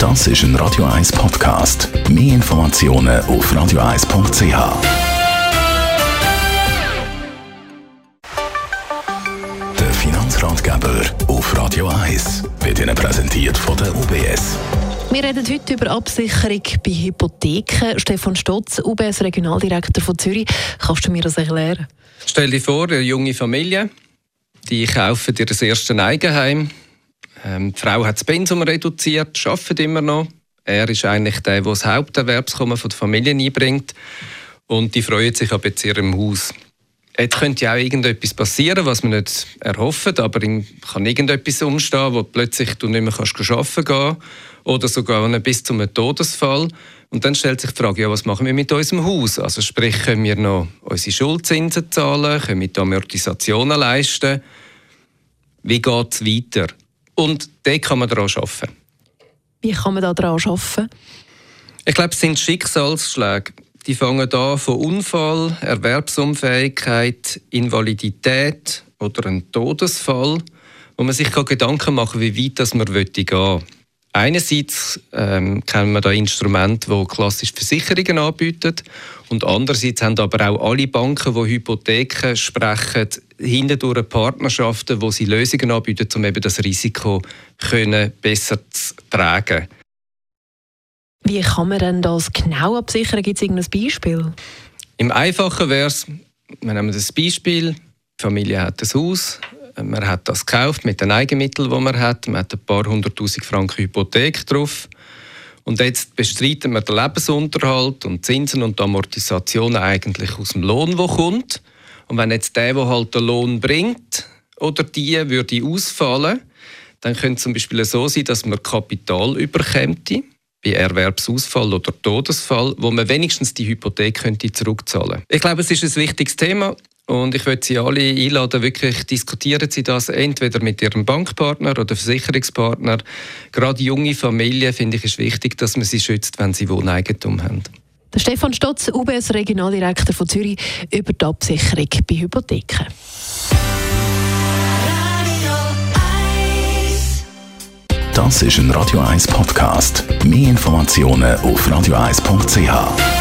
Das ist ein Radio 1 Podcast. Mehr Informationen auf radio1.ch. Der Finanzratgeber auf Radio 1 wird Ihnen präsentiert von der UBS. Wir reden heute über Absicherung bei Hypotheken. Stefan Stotz, UBS Regionaldirektor von Zürich. Kannst du mir das erklären? Stell dir vor, eine junge Familie, die kaufen ihr das erste Eigenheim. Ähm, die Frau hat das Pensum reduziert, arbeitet immer noch. Er ist eigentlich der, der das Haupterwerbskommen von der Familie einbringt. Und die freuen sich ab jetzt ihrem Haus. Jetzt könnte ja auch irgendetwas passieren, was man nicht erhofft, aber kann irgendetwas umstehen, wo plötzlich du nicht mehr kannst arbeiten gehen oder sogar bis zum Todesfall. Und dann stellt sich die Frage, ja, was machen wir mit unserem Haus? Also sprich, können wir noch unsere Schuldzinsen zahlen, können wir die Amortisationen leisten? Wie geht es weiter? Und da kann man daran arbeiten. Wie kann man daran arbeiten? Ich glaube, es sind Schicksalsschläge. Die fangen an von Unfall, Erwerbsunfähigkeit, Invalidität oder einem Todesfall, wo man sich Gedanken machen kann, wie weit das man gehen will. Einerseits ähm, kennen wir da Instrumente, die klassisch Versicherungen anbieten und andererseits haben aber auch alle Banken, die Hypotheken sprechen, hindurch Partnerschaften, wo sie Lösungen anbieten, um eben das Risiko können besser zu tragen. Wie kann man denn das genau absichern? Gibt es irgendein Beispiel? Im Einfachen wäre es, wir nehmen das Beispiel, die Familie hat ein Haus, man hat das gekauft mit den Eigenmitteln, die man hat. Man hat ein paar hunderttausend Franken Hypothek drauf. Und jetzt bestreiten wir den Lebensunterhalt und Zinsen und Amortisationen eigentlich aus dem Lohn, der kommt. Und wenn jetzt der, der halt den Lohn bringt, oder die würde ausfallen, dann könnte es zum Beispiel so sein, dass man Kapital überkämmt bei Erwerbsausfall oder Todesfall, wo man wenigstens die Hypothek könnte zurückzahlen. Ich glaube, es ist ein wichtiges Thema. Und ich würde Sie alle einladen, wirklich diskutieren Sie das entweder mit Ihrem Bankpartner oder Versicherungspartner. Gerade junge Familien finde ich es wichtig, dass man sie schützt, wenn sie Wohneigentum haben. Der Stefan Stotz, UBS Regionaldirektor von Zürich, über die Absicherung bei Hypotheken. Das ist ein Radio 1 Podcast. Mehr Informationen auf radio1.ch.